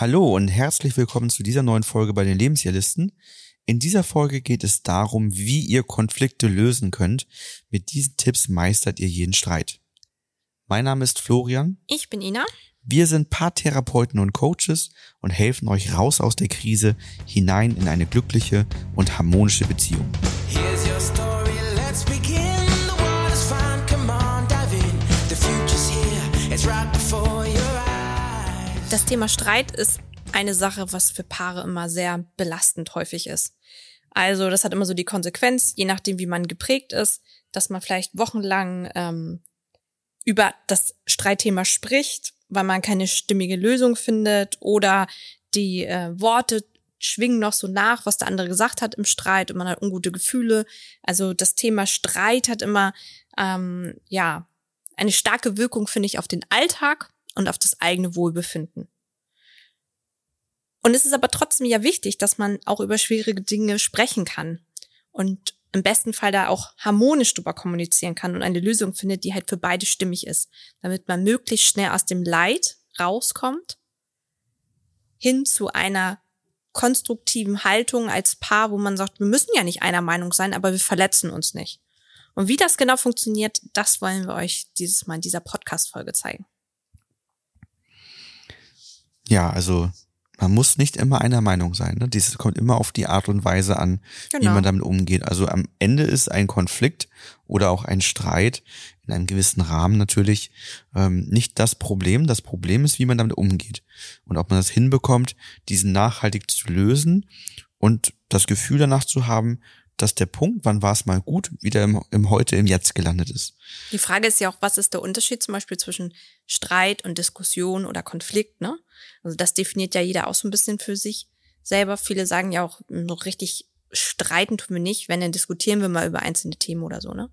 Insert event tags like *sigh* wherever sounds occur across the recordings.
Hallo und herzlich willkommen zu dieser neuen Folge bei den Lebensjahrlisten. In dieser Folge geht es darum, wie ihr Konflikte lösen könnt. Mit diesen Tipps meistert ihr jeden Streit. Mein Name ist Florian. Ich bin Ina. Wir sind Paartherapeuten und Coaches und helfen euch raus aus der Krise hinein in eine glückliche und harmonische Beziehung. Das Thema Streit ist eine Sache, was für Paare immer sehr belastend häufig ist. Also das hat immer so die Konsequenz, je nachdem, wie man geprägt ist, dass man vielleicht wochenlang ähm, über das Streitthema spricht, weil man keine stimmige Lösung findet oder die äh, Worte schwingen noch so nach, was der andere gesagt hat im Streit und man hat ungute Gefühle. Also das Thema Streit hat immer ähm, ja eine starke Wirkung, finde ich, auf den Alltag und auf das eigene Wohlbefinden. Und es ist aber trotzdem ja wichtig, dass man auch über schwierige Dinge sprechen kann und im besten Fall da auch harmonisch drüber kommunizieren kann und eine Lösung findet, die halt für beide stimmig ist, damit man möglichst schnell aus dem Leid rauskommt, hin zu einer konstruktiven Haltung als Paar, wo man sagt, wir müssen ja nicht einer Meinung sein, aber wir verletzen uns nicht. Und wie das genau funktioniert, das wollen wir euch dieses Mal in dieser Podcast-Folge zeigen. Ja, also man muss nicht immer einer Meinung sein. Ne? Dieses kommt immer auf die Art und Weise an, wie Genau. man damit umgeht. Also am Ende ist ein Konflikt oder auch ein Streit in einem gewissen Rahmen natürlich ähm, nicht das Problem. Das Problem ist, wie man damit umgeht und ob man das hinbekommt, diesen nachhaltig zu lösen und das Gefühl danach zu haben, dass der Punkt, wann war es mal gut, wieder im, im Heute, im Jetzt gelandet ist. Die Frage ist ja auch, was ist der Unterschied zum Beispiel zwischen Streit und Diskussion oder Konflikt, ne? Also das definiert ja jeder auch so ein bisschen für sich selber. Viele sagen ja auch, so richtig streiten tun wir nicht, wenn dann diskutieren wir mal über einzelne Themen oder so, ne?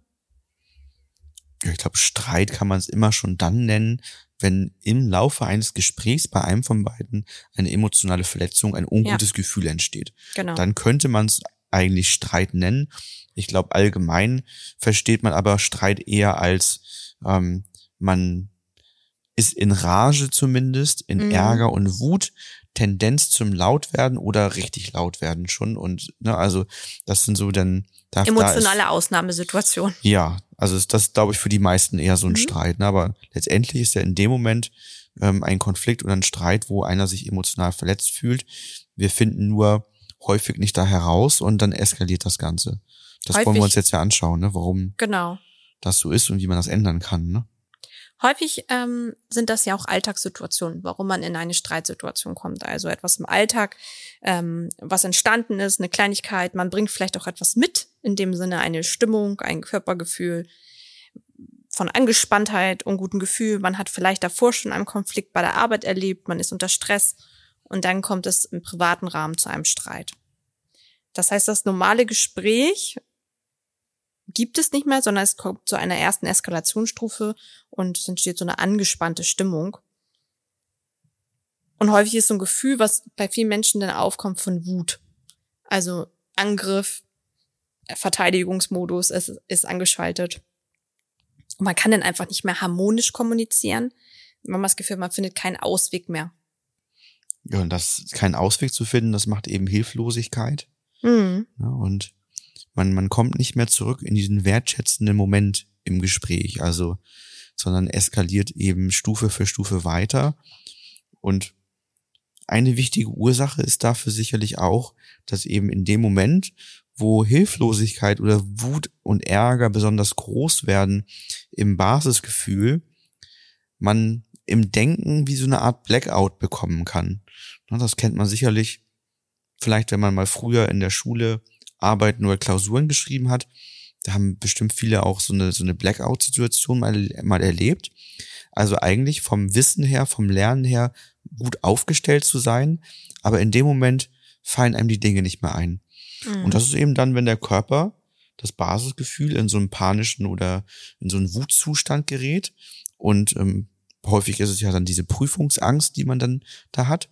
Ja, ich glaube, Streit kann man es immer schon dann nennen, wenn im Laufe eines Gesprächs bei einem von beiden eine emotionale Verletzung, ein ungutes Gefühl entsteht. Genau. Dann könnte man es eigentlich Streit nennen. Ich glaube, allgemein versteht man aber Streit eher als ähm, man ist in Rage zumindest, in Mhm. Ärger und Wut, Tendenz zum Lautwerden oder richtig laut werden schon. Und ne, also das sind so dann da, da Emotionale Ausnahmesituation. ja, also ist das, glaube ich, für die meisten eher so ein Mhm. Streit. Ne? Aber letztendlich ist ja in dem Moment ähm, ein Konflikt oder ein Streit, wo einer sich emotional verletzt fühlt. Wir finden nur häufig nicht da heraus und dann eskaliert das Ganze. Das wollen wir Häufig- uns jetzt ja anschauen, ne? warum Genau. das so ist und wie man das ändern kann. Ne? Häufig ähm, sind das ja auch Alltagssituationen, warum man in eine Streitsituation kommt. Also etwas im Alltag, ähm, was entstanden ist, eine Kleinigkeit. Man bringt vielleicht auch etwas mit, in dem Sinne eine Stimmung, ein Körpergefühl von Angespanntheit, unguten Gefühl. Man hat vielleicht davor schon einen Konflikt bei der Arbeit erlebt, man ist unter Stress und dann kommt es im privaten Rahmen zu einem Streit. Das heißt, das normale Gespräch gibt es nicht mehr, sondern es kommt zu einer ersten Eskalationsstufe und es entsteht so eine angespannte Stimmung. Und häufig ist so ein Gefühl, was bei vielen Menschen dann aufkommt von Wut. Also Angriff, Verteidigungsmodus ist, ist angeschaltet. Und man kann dann einfach nicht mehr harmonisch kommunizieren. Man hat das Gefühl, man findet keinen Ausweg mehr. Ja, und das keinen Ausweg zu finden, das macht eben Hilflosigkeit. Mhm. Ne? Und man, man kommt nicht mehr zurück in diesen wertschätzenden Moment im Gespräch, also, sondern eskaliert eben Stufe für Stufe weiter. Und eine wichtige Ursache ist dafür sicherlich auch, dass eben in dem Moment, wo Hilflosigkeit oder Wut und Ärger besonders groß werden im Basisgefühl, man im Denken wie so eine Art Blackout bekommen kann. Das kennt man sicherlich vielleicht, wenn man mal früher in der Schule Arbeiten oder Klausuren geschrieben hat. Da haben bestimmt viele auch so eine, so eine Blackout-Situation mal, mal erlebt. Also eigentlich vom Wissen her, vom Lernen her gut aufgestellt zu sein, aber in dem Moment fallen einem die Dinge nicht mehr ein. Mhm. Und das ist eben dann, wenn der Körper, das Basisgefühl in so einen panischen oder in so einen Wutzustand gerät. Und ähm, häufig ist es ja dann diese Prüfungsangst, die man dann da hat.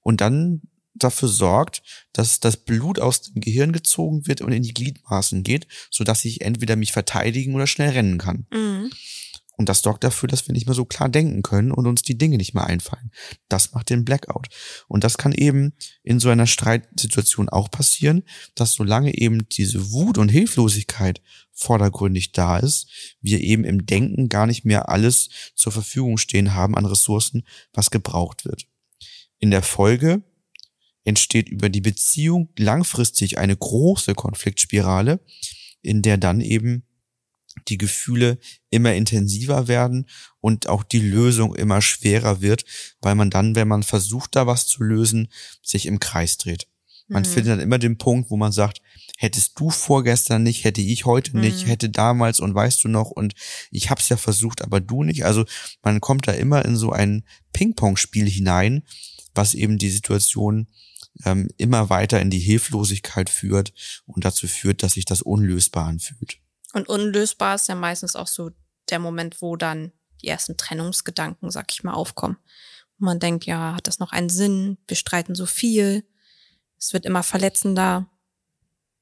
Und dann dafür sorgt, dass das Blut aus dem Gehirn gezogen wird und in die Gliedmaßen geht, sodass ich entweder mich verteidigen oder schnell rennen kann. Mhm. Und das sorgt dafür, dass wir nicht mehr so klar denken können und uns die Dinge nicht mehr einfallen. Das macht den Blackout. Und das kann eben in so einer Streitsituation auch passieren, dass solange eben diese Wut und Hilflosigkeit vordergründig da ist, wir eben im Denken gar nicht mehr alles zur Verfügung stehen haben an Ressourcen, was gebraucht wird. In der Folge entsteht über die Beziehung langfristig eine große Konfliktspirale, in der dann eben die Gefühle immer intensiver werden und auch die Lösung immer schwerer wird, weil man dann, wenn man versucht, da was zu lösen, sich im Kreis dreht. Man Mhm. findet dann immer den Punkt, wo man sagt, hättest du vorgestern nicht, hätte ich heute nicht, Mhm. hätte damals und weißt du noch und ich hab's ja versucht, aber du nicht. Also man kommt da immer in so ein Ping-Pong-Spiel hinein, was eben die Situation ähm, immer weiter in die Hilflosigkeit führt und dazu führt, dass sich das unlösbar anfühlt. Und unlösbar ist ja meistens auch so der Moment, wo dann die ersten Trennungsgedanken, sag ich mal, aufkommen. Und man denkt, ja, hat das noch einen Sinn? Wir streiten so viel. Es wird immer verletzender.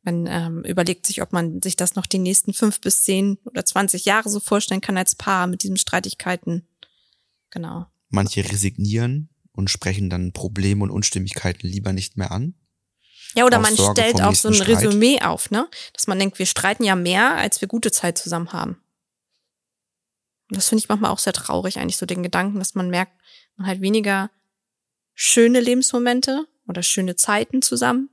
Man ähm, überlegt sich, ob man sich das noch die nächsten fünf bis zehn oder zwanzig Jahre so vorstellen kann als Paar mit diesen Streitigkeiten. Genau. Manche resignieren und sprechen dann Probleme und Unstimmigkeiten lieber nicht mehr an. Ja, oder man Sorge stellt auch so ein Streit. Resümee auf, ne? Dass man denkt, wir streiten ja mehr, als wir gute Zeit zusammen haben. Und das finde ich manchmal auch sehr traurig, eigentlich so den Gedanken, dass man merkt, man hat weniger schöne Lebensmomente oder schöne Zeiten zusammen,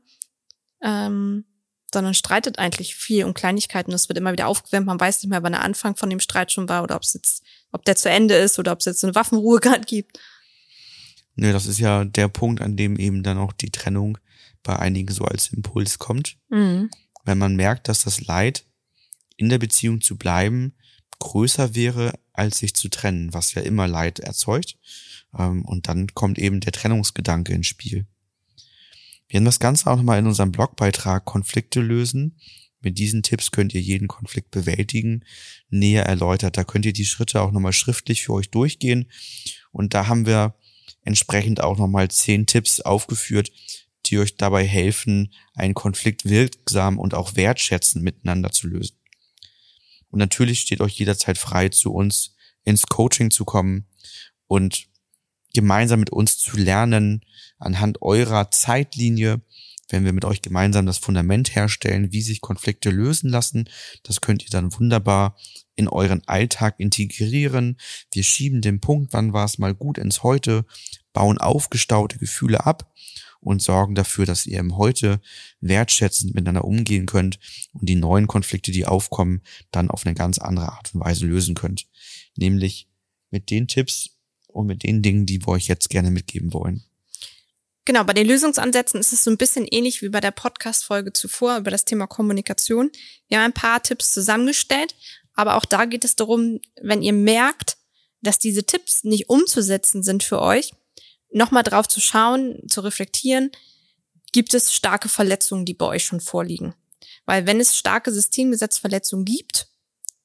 ähm, sondern streitet eigentlich viel um Kleinigkeiten. Es wird immer wieder aufgewärmt, man weiß nicht mehr, wann der Anfang von dem Streit schon war oder ob es jetzt, ob der zu Ende ist oder ob es jetzt eine Waffenruhe *laughs* gerade gibt. Nö, das ist ja der Punkt, an dem eben dann auch die Trennung bei einigen so als Impuls kommt. Mhm. Wenn man merkt, dass das Leid, in der Beziehung zu bleiben, größer wäre, als sich zu trennen, was ja immer Leid erzeugt. Ähm, Und dann kommt eben der Trennungsgedanke ins Spiel. Wir haben das Ganze auch nochmal in unserem Blogbeitrag Konflikte lösen. Mit diesen Tipps könnt ihr jeden Konflikt bewältigen, näher erläutert. Da könnt ihr die Schritte auch nochmal schriftlich für euch durchgehen. Und da haben wir entsprechend auch nochmal zehn Tipps aufgeführt, die euch dabei helfen, einen Konflikt wirksam und auch wertschätzend miteinander zu lösen. Und natürlich steht euch jederzeit frei, zu uns ins Coaching zu kommen und gemeinsam mit uns zu lernen, anhand eurer Zeitlinie, wenn wir mit euch gemeinsam das Fundament herstellen, wie sich Konflikte lösen lassen. Das könnt ihr dann wunderbar in euren Alltag integrieren. Wir schieben den Punkt, wann war es mal gut ins Heute, bauen aufgestaute Gefühle ab und sorgen dafür, dass ihr im Heute wertschätzend miteinander umgehen könnt und die neuen Konflikte, die aufkommen, dann auf eine ganz andere Art und Weise lösen könnt. Nämlich mit den Tipps und mit den Dingen, die wir euch jetzt gerne mitgeben wollen. Genau, bei den Lösungsansätzen ist es so ein bisschen ähnlich wie bei der Podcast-Folge zuvor über das Thema Kommunikation. Wir haben ein paar Tipps zusammengestellt, aber auch da geht es darum, wenn ihr merkt, dass diese Tipps nicht umzusetzen sind für euch, nochmal drauf zu schauen, zu reflektieren, gibt es starke Verletzungen, die bei euch schon vorliegen. Weil wenn es starke Systemgesetzverletzungen gibt,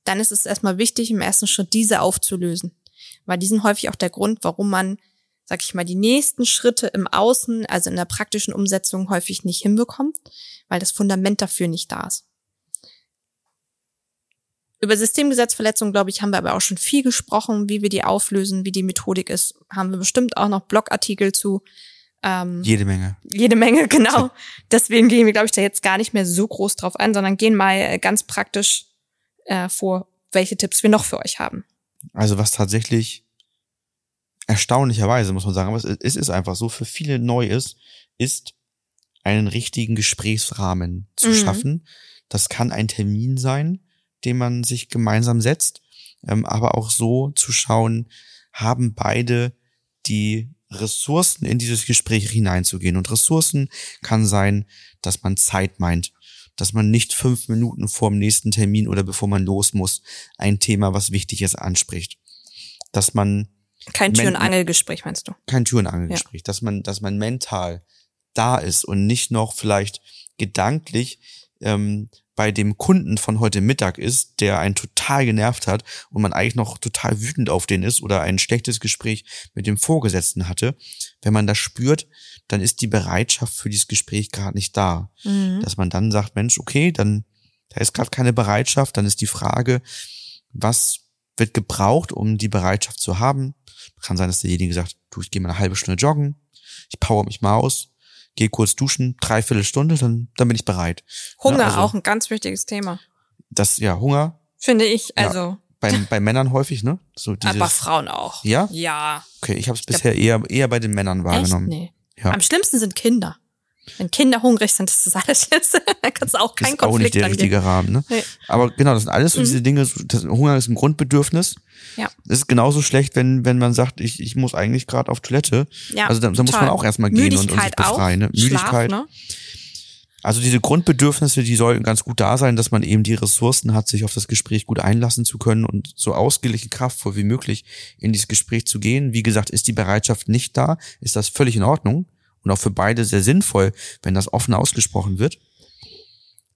dann ist es erstmal wichtig, im ersten Schritt diese aufzulösen. Weil die sind häufig auch der Grund, warum man sag ich mal, die nächsten Schritte im Außen, also in der praktischen Umsetzung häufig nicht hinbekommt, weil das Fundament dafür nicht da ist. Über Systemgesetzverletzungen, glaube ich, haben wir aber auch schon viel gesprochen, wie wir die auflösen, wie die Methodik ist. Haben wir bestimmt auch noch Blogartikel zu. Ähm, Jede Menge. jede Menge, *laughs* genau. Deswegen gehen wir, glaube ich, da jetzt gar nicht mehr so groß drauf ein, sondern gehen mal äh, ganz praktisch äh, vor, welche Tipps wir noch für euch haben. Also was tatsächlich erstaunlicherweise, muss man sagen, aber es es ist einfach so, für viele neu ist, ist einen richtigen Gesprächsrahmen zu Mhm. schaffen. Das kann ein Termin sein, den man sich gemeinsam setzt, ähm, aber auch so zu schauen, haben beide die Ressourcen in dieses Gespräch hineinzugehen. Und Ressourcen kann sein, dass man Zeit meint, dass man nicht fünf Minuten vor dem nächsten Termin oder bevor man los muss, ein Thema, was wichtig ist, anspricht. Dass man Kein Tür- und Angelgespräch, meinst du? kein Tür- und Angelgespräch, dass man, dass man mental da ist und nicht noch vielleicht gedanklich ähm, bei dem Kunden von heute Mittag ist, der einen total genervt hat und man eigentlich noch total wütend auf den ist oder ein schlechtes Gespräch mit dem Vorgesetzten hatte. Wenn man das spürt, dann ist die Bereitschaft für dieses Gespräch gerade nicht da. Mhm. Dass man dann sagt, Mensch, okay, dann da ist gerade keine Bereitschaft, dann ist die Frage, was wird gebraucht, um die Bereitschaft zu haben. Kann sein, dass derjenige sagt, du, ich gehe mal eine halbe Stunde joggen, ich power mich mal aus, gehe kurz duschen, dreiviertel Stunde, dann, dann bin ich bereit. Hunger Ja, also- auch ein ganz wichtiges Thema. Das, ja, Hunger, Finde ich. Ja. Also, bei, bei Männern häufig, ne? So dieses, aber Frauen auch. Ja? Ja. Okay, ich habe es bisher eher, eher bei den Männern Echt? wahrgenommen. Nee. Ja. Am schlimmsten sind Kinder. Wenn Kinder hungrig sind, ist das alles jetzt, *laughs* da kannst du auch Das keinen ist auch nicht Konflikt der angehen. richtige Rahmen, ne? Nee. Aber genau, das sind alles so Mhm. diese Dinge, das, Hunger ist ein Grundbedürfnis. Ja. Es ist genauso schlecht, wenn, wenn man sagt, ich, ich muss eigentlich gerade auf Toilette. Ja, also da, da muss man auch erstmal gehen und, und sich befreien. Ne? auch. Schlaf, Müdigkeit. ne? Also diese Grundbedürfnisse, die sollten ganz gut da sein, dass man eben die Ressourcen hat, sich auf das Gespräch gut einlassen zu können und so ausgeglichen kraftvoll wie möglich in dieses Gespräch zu gehen. Wie gesagt, ist die Bereitschaft nicht da, ist das völlig in Ordnung und auch für beide sehr sinnvoll, wenn das offen ausgesprochen wird.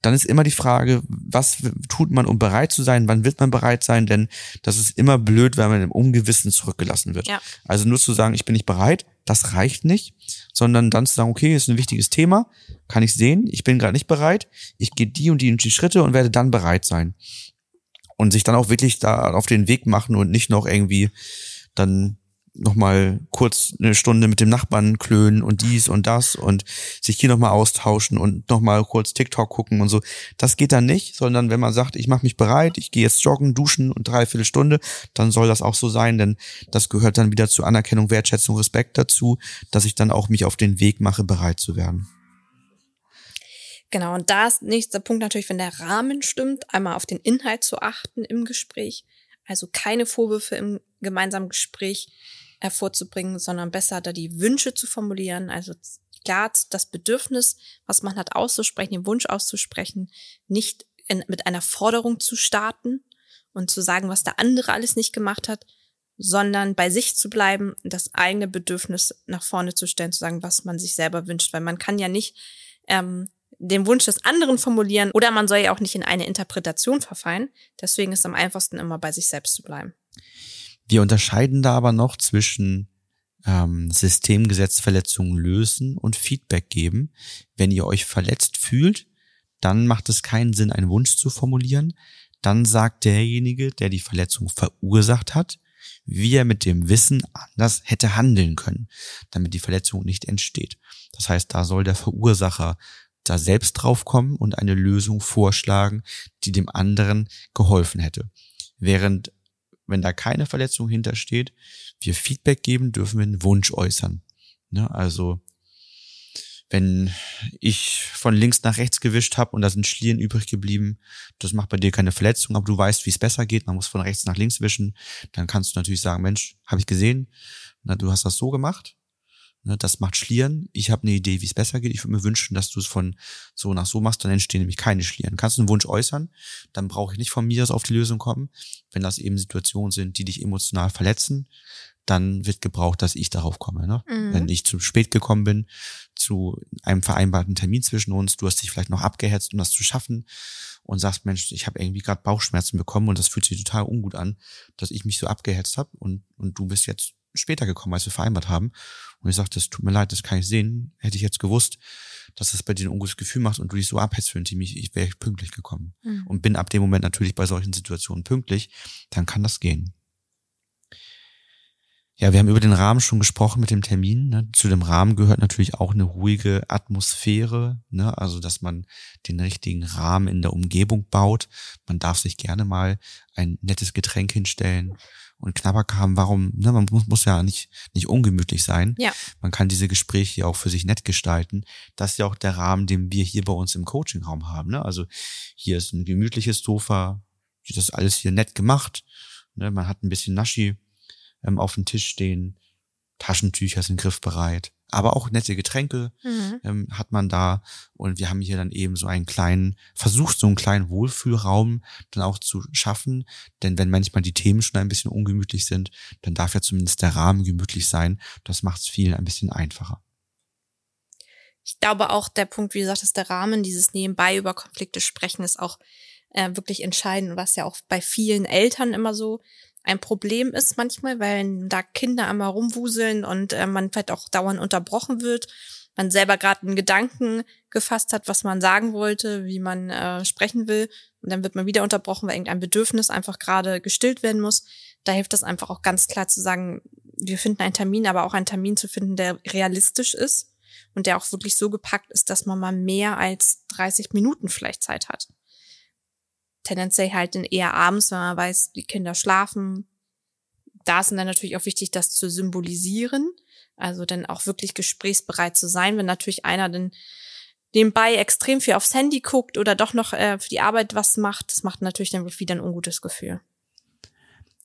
Dann ist immer die Frage, was tut man, um bereit zu sein? Wann wird man bereit sein? Denn das ist immer blöd, wenn man im Ungewissen zurückgelassen wird. Ja. Also nur zu sagen, ich bin nicht bereit, das reicht nicht, sondern dann zu sagen, okay, ist ein wichtiges Thema, kann ich sehen, ich bin gerade nicht bereit, ich gehe die und die und die Schritte und werde dann bereit sein. Und sich dann auch wirklich da auf den Weg machen und nicht noch irgendwie dann nochmal kurz eine Stunde mit dem Nachbarn klönen und dies und das und sich hier nochmal austauschen und nochmal kurz TikTok gucken und so. Das geht dann nicht, sondern wenn man sagt, ich mache mich bereit, ich gehe jetzt joggen, duschen und dreiviertel Stunde, dann soll das auch so sein, denn das gehört dann wieder zu Anerkennung, Wertschätzung, Respekt dazu, dass ich dann auch mich auf den Weg mache, bereit zu werden. Genau, und da ist nächster Punkt natürlich, wenn der Rahmen stimmt, einmal auf den Inhalt zu achten im Gespräch. Also keine Vorwürfe im gemeinsamen Gespräch hervorzubringen, sondern besser da die Wünsche zu formulieren. Also klar das Bedürfnis, was man hat, auszusprechen, den Wunsch auszusprechen, nicht in, mit einer Forderung zu starten und zu sagen, was der andere alles nicht gemacht hat, sondern bei sich zu bleiben, das eigene Bedürfnis nach vorne zu stellen, zu sagen, was man sich selber wünscht, weil man kann ja nicht ähm, den Wunsch des anderen formulieren oder man soll ja auch nicht in eine Interpretation verfallen. Deswegen ist am einfachsten immer bei sich selbst zu bleiben. Wir unterscheiden da aber noch zwischen ähm, Systemgesetzverletzungen lösen und Feedback geben. Wenn ihr euch verletzt fühlt, dann macht es keinen Sinn, einen Wunsch zu formulieren. Dann sagt derjenige, der die Verletzung verursacht hat, wie er mit dem Wissen anders hätte handeln können, damit die Verletzung nicht entsteht. Das heißt, da soll der Verursacher da selbst draufkommen und eine Lösung vorschlagen, die dem anderen geholfen hätte. Während, wenn da keine Verletzung hintersteht, wir Feedback geben, dürfen wir einen Wunsch äußern. Ne? Also, wenn ich von links nach rechts gewischt habe und da sind Schlieren übrig geblieben, das macht bei dir keine Verletzung, aber du weißt, wie es besser geht, man muss von rechts nach links wischen, dann kannst du natürlich sagen, Mensch, habe ich gesehen, na, du hast das so gemacht, ne, das macht Schlieren, ich habe eine Idee, wie es besser geht, ich würde mir wünschen, dass du es von so nach so machst, dann entstehen nämlich keine Schlieren. Kannst du einen Wunsch äußern, dann brauche ich nicht von mir aus auf die Lösung kommen, wenn das eben Situationen sind, die dich emotional verletzen, dann wird gebraucht, dass ich darauf komme. Ne? Mhm. Wenn ich zu spät gekommen bin, zu einem vereinbarten Termin zwischen uns, du hast dich vielleicht noch abgehetzt, um das zu schaffen und sagst, Mensch, ich habe irgendwie gerade Bauchschmerzen bekommen und das fühlt sich total ungut an, dass ich mich so abgehetzt habe und, und du bist jetzt später gekommen, als wir vereinbart haben. Und ich sagte, das tut mir leid, das kann ich sehen. Hätte ich jetzt gewusst, dass das bei dir ein ungutes Gefühl macht und du dich so abhetzt für ein Team, ich, ich wäre pünktlich gekommen. Mhm. Und bin ab dem Moment natürlich bei solchen Situationen pünktlich, dann kann das gehen. Ja, wir haben über den Rahmen schon gesprochen mit dem Termin. Ne? Zu dem Rahmen gehört natürlich auch eine ruhige Atmosphäre, ne? also dass man den richtigen Rahmen in der Umgebung baut. Man darf sich gerne mal ein nettes Getränk hinstellen und Knabberk haben. Warum? Ne? Man muss, muss ja nicht nicht ungemütlich sein. Ja. Man kann diese Gespräche ja auch für sich nett gestalten. Das ist ja auch der Rahmen, den wir hier bei uns im Coachingraum haben. Ne? Also hier ist ein gemütliches Sofa, das ist alles hier nett gemacht. Ne? Man hat ein bisschen Naschi ähm, auf dem Tisch stehen, Taschentücher sind griffbereit, aber auch nette Getränke Mhm. ähm, hat man da. Und wir haben hier dann eben so einen kleinen, versucht so einen kleinen Wohlfühlraum dann auch zu schaffen, denn wenn manchmal die Themen schon ein bisschen ungemütlich sind, dann darf ja zumindest der Rahmen gemütlich sein, das macht es vielen ein bisschen einfacher. Ich glaube auch, der Punkt, wie gesagt, ist der Rahmen, dieses Nebenbei über Konflikte sprechen, ist auch äh, wirklich entscheidend, was ja auch bei vielen Eltern immer so ein Problem ist manchmal, weil da Kinder einmal rumwuseln und äh, man vielleicht auch dauernd unterbrochen wird man selber gerade einen Gedanken gefasst hat, was man sagen wollte, wie man äh, sprechen will. Und dann wird man wieder unterbrochen, weil irgendein Bedürfnis einfach gerade gestillt werden muss. Da hilft es einfach auch ganz klar zu sagen, wir finden einen Termin, aber auch einen Termin zu finden, der realistisch ist und der auch wirklich so gepackt ist, dass man mal mehr als 30 Minuten vielleicht Zeit hat. Tendenziell halt dann eher abends, wenn man weiß, die Kinder schlafen. Da ist dann natürlich auch wichtig, das zu symbolisieren. Also dann auch wirklich gesprächsbereit zu sein, wenn natürlich einer dann nebenbei extrem viel aufs Handy guckt oder doch noch äh, für die Arbeit was macht, das macht natürlich dann wieder ein ungutes Gefühl.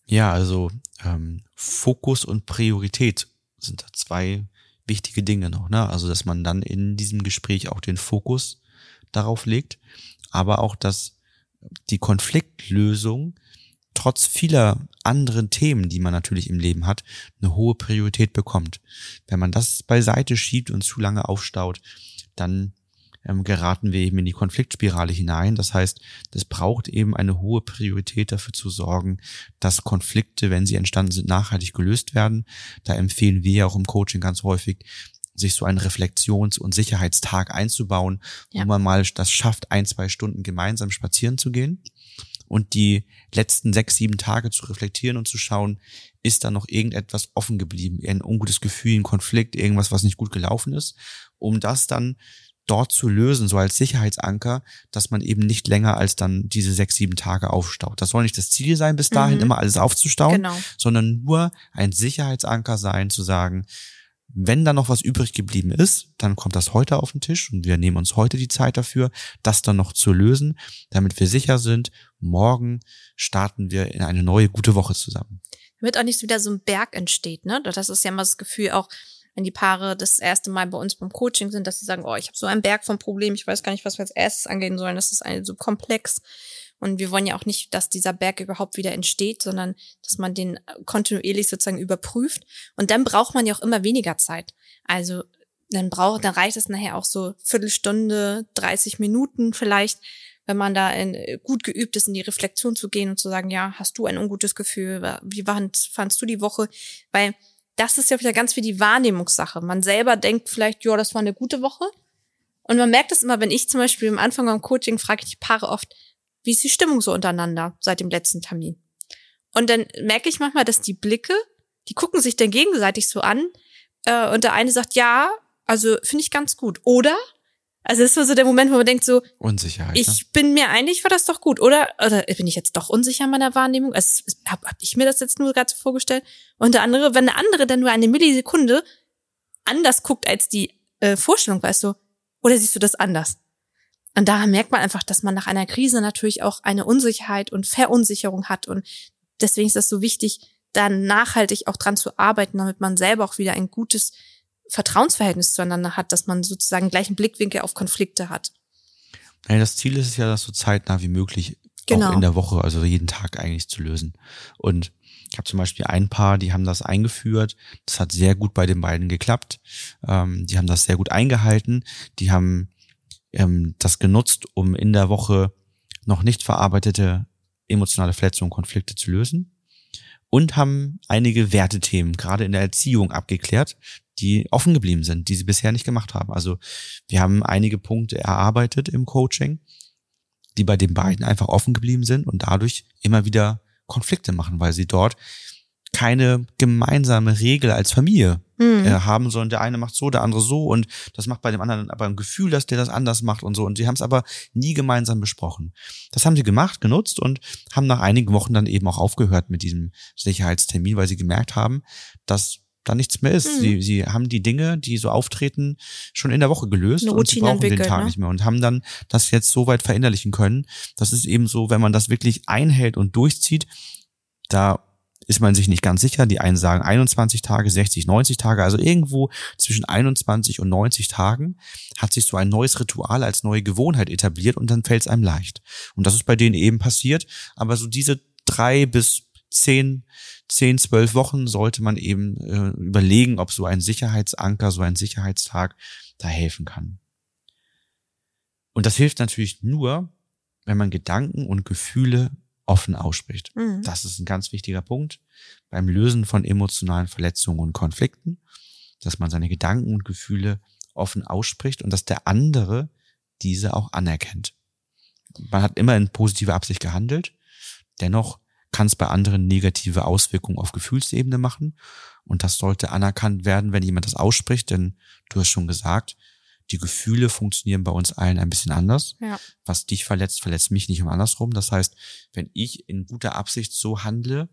Ja, also ähm, Fokus und Priorität sind da zwei wichtige Dinge noch. Ne? Also dass man dann in diesem Gespräch auch den Fokus darauf legt, aber auch, dass die Konfliktlösung trotz vieler anderen Themen, die man natürlich im Leben hat, eine hohe Priorität bekommt. Wenn man das beiseite schiebt und zu lange aufstaut, dann ähm, geraten wir eben in die Konfliktspirale hinein. Das heißt, es braucht eben eine hohe Priorität dafür zu sorgen, dass Konflikte, wenn sie entstanden sind, nachhaltig gelöst werden. Da empfehlen wir auch im Coaching ganz häufig, sich so einen Reflexions- und Sicherheitstag einzubauen, Ja. wo man mal das schafft, ein, zwei Stunden gemeinsam spazieren zu gehen und die letzten sechs, sieben Tage zu reflektieren und zu schauen, ist da noch irgendetwas offen geblieben, ein ungutes Gefühl, ein Konflikt, irgendwas, was nicht gut gelaufen ist, um das dann dort zu lösen, so als Sicherheitsanker, dass man eben nicht länger als dann diese sechs, sieben Tage aufstaut. Das soll nicht das Ziel sein, bis dahin Mhm. immer alles aufzustauen, Genau. sondern nur ein Sicherheitsanker sein, zu sagen, wenn da noch was übrig geblieben ist, dann kommt das heute auf den Tisch und wir nehmen uns heute die Zeit dafür, das dann noch zu lösen, damit wir sicher sind, morgen starten wir in eine neue gute Woche zusammen. Damit auch nicht wieder so ein Berg entsteht, ne? Das ist ja immer das Gefühl auch, wenn die Paare das erste Mal bei uns beim Coaching sind, dass sie sagen, oh, ich habe so einen Berg von Problemen, ich weiß gar nicht, was wir als erstes angehen sollen, das ist so komplex. Und wir wollen ja auch nicht, dass dieser Berg überhaupt wieder entsteht, sondern dass man den kontinuierlich sozusagen überprüft. Und dann braucht man ja auch immer weniger Zeit. Also dann braucht, dann reicht es nachher auch so Viertelstunde, 30 Minuten vielleicht, wenn man da in, gut geübt ist, in die Reflexion zu gehen und zu sagen, ja, hast du ein ungutes Gefühl? Wie fandst, fandst du die Woche? Weil das ist ja wieder ganz wie die Wahrnehmungssache. Man selber denkt vielleicht, ja, das war eine gute Woche. Und man merkt es immer, wenn ich zum Beispiel am Anfang am Coaching frage ich die Paare oft, wie ist die Stimmung so untereinander seit dem letzten Termin? Und dann merke ich manchmal, dass die Blicke, die gucken sich dann gegenseitig so an äh, und der eine sagt, ja, also finde ich ganz gut. Oder? Also das ist so der Moment, wo man denkt so, Unsicherheit. ne? ich bin mir einig, war das doch gut, oder? Oder bin ich jetzt doch unsicher in meiner Wahrnehmung? Also, hab, hab ich mir das jetzt nur gerade so vorgestellt? Und der andere, wenn der andere dann nur eine Millisekunde anders guckt als die äh, Vorstellung, weißt du, oder siehst du das anders? Und daran merkt man einfach, dass man nach einer Krise natürlich auch eine Unsicherheit und Verunsicherung hat. Und deswegen ist das so wichtig, da nachhaltig auch dran zu arbeiten, damit man selber auch wieder ein gutes Vertrauensverhältnis zueinander hat, dass man sozusagen gleichen Blickwinkel auf Konflikte hat. Das Ziel ist es ja, das so zeitnah wie möglich Genau. auch in der Woche, also jeden Tag eigentlich zu lösen. Und ich habe zum Beispiel ein Paar, die haben das eingeführt. Das hat sehr gut bei den beiden geklappt. Ähm, die haben das sehr gut eingehalten. Die haben ähm, das genutzt, um in der Woche noch nicht verarbeitete emotionale Verletzungen, Konflikte zu lösen. Und haben einige Wertethemen, gerade in der Erziehung, abgeklärt, die offen geblieben sind, die sie bisher nicht gemacht haben. Also wir haben einige Punkte erarbeitet im Coaching, die bei den beiden einfach offen geblieben sind und dadurch immer wieder Konflikte machen, weil sie dort keine gemeinsame Regel als Familie Mhm. äh, haben, sondern der eine macht so, der andere so und das macht bei dem anderen aber ein Gefühl, dass der das anders macht und so und sie haben es aber nie gemeinsam besprochen. Das haben sie gemacht, genutzt und haben nach einigen Wochen dann eben auch aufgehört mit diesem Sicherheitstermin, weil sie gemerkt haben, dass da nichts mehr ist. Mhm. Sie, sie haben die Dinge, die so auftreten, schon in der Woche gelöst und sie brauchen den Tag ne? nicht mehr und haben dann das jetzt so weit verinnerlichen können. Das ist eben so, wenn man das wirklich einhält und durchzieht, da ist man sich nicht ganz sicher. Die einen sagen 21 Tage, 60, 90 Tage, also irgendwo zwischen 21 und 90 Tagen hat sich so ein neues Ritual als neue Gewohnheit etabliert und dann fällt es einem leicht. Und das ist bei denen eben passiert. Aber so diese drei bis zehn, zehn, zwölf Wochen sollte man eben äh, überlegen, ob so ein Sicherheitsanker, so ein Sicherheitstag da helfen kann. Und das hilft natürlich nur, wenn man Gedanken und Gefühle offen ausspricht. Mhm. Das ist ein ganz wichtiger Punkt beim Lösen von emotionalen Verletzungen und Konflikten, dass man seine Gedanken und Gefühle offen ausspricht und dass der andere diese auch anerkennt. Man hat immer in positiver Absicht gehandelt. Dennoch kann es bei anderen negative Auswirkungen auf Gefühlsebene machen. Und das sollte anerkannt werden, wenn jemand das ausspricht, denn du hast schon gesagt, die Gefühle funktionieren bei uns allen ein bisschen anders. Ja. Was dich verletzt, verletzt mich nicht und andersrum. Das heißt, wenn ich in guter Absicht so handle,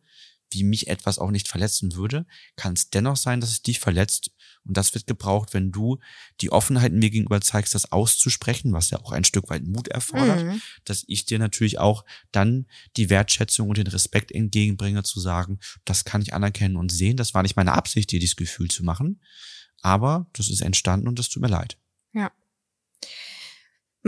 wie mich etwas auch nicht verletzen würde, kann es dennoch sein, dass es dich verletzt. Und das wird gebraucht, wenn du die Offenheit mir gegenüber zeigst, das auszusprechen, was ja auch ein Stück weit Mut erfordert, Mhm. dass ich dir natürlich auch dann die Wertschätzung und den Respekt entgegenbringe, zu sagen, das kann ich anerkennen und sehen. Das war nicht meine Absicht, dir dieses Gefühl zu machen. Aber das ist entstanden und das tut mir leid.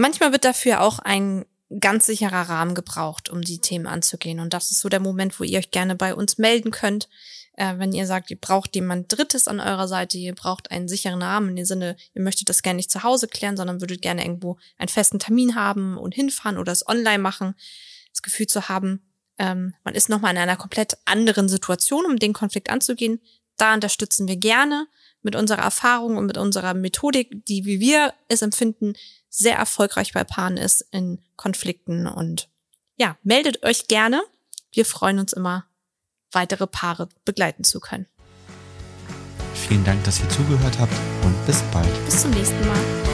Manchmal wird dafür auch ein ganz sicherer Rahmen gebraucht, um die Themen anzugehen. Und das ist so der Moment, wo ihr euch gerne bei uns melden könnt. Äh, wenn ihr sagt, ihr braucht jemand Drittes an eurer Seite, ihr braucht einen sicheren Rahmen in dem Sinne, ihr möchtet das gerne nicht zu Hause klären, sondern würdet gerne irgendwo einen festen Termin haben und hinfahren oder es online machen. Das Gefühl zu haben, ähm, man ist nochmal in einer komplett anderen Situation, um den Konflikt anzugehen. Da unterstützen wir gerne mit unserer Erfahrung und mit unserer Methodik, die, wie wir es empfinden, sehr erfolgreich bei Paaren ist in Konflikten. Und ja, meldet euch gerne. Wir freuen uns immer, weitere Paare begleiten zu können. Vielen Dank, dass ihr zugehört habt und bis bald. Bis zum nächsten Mal.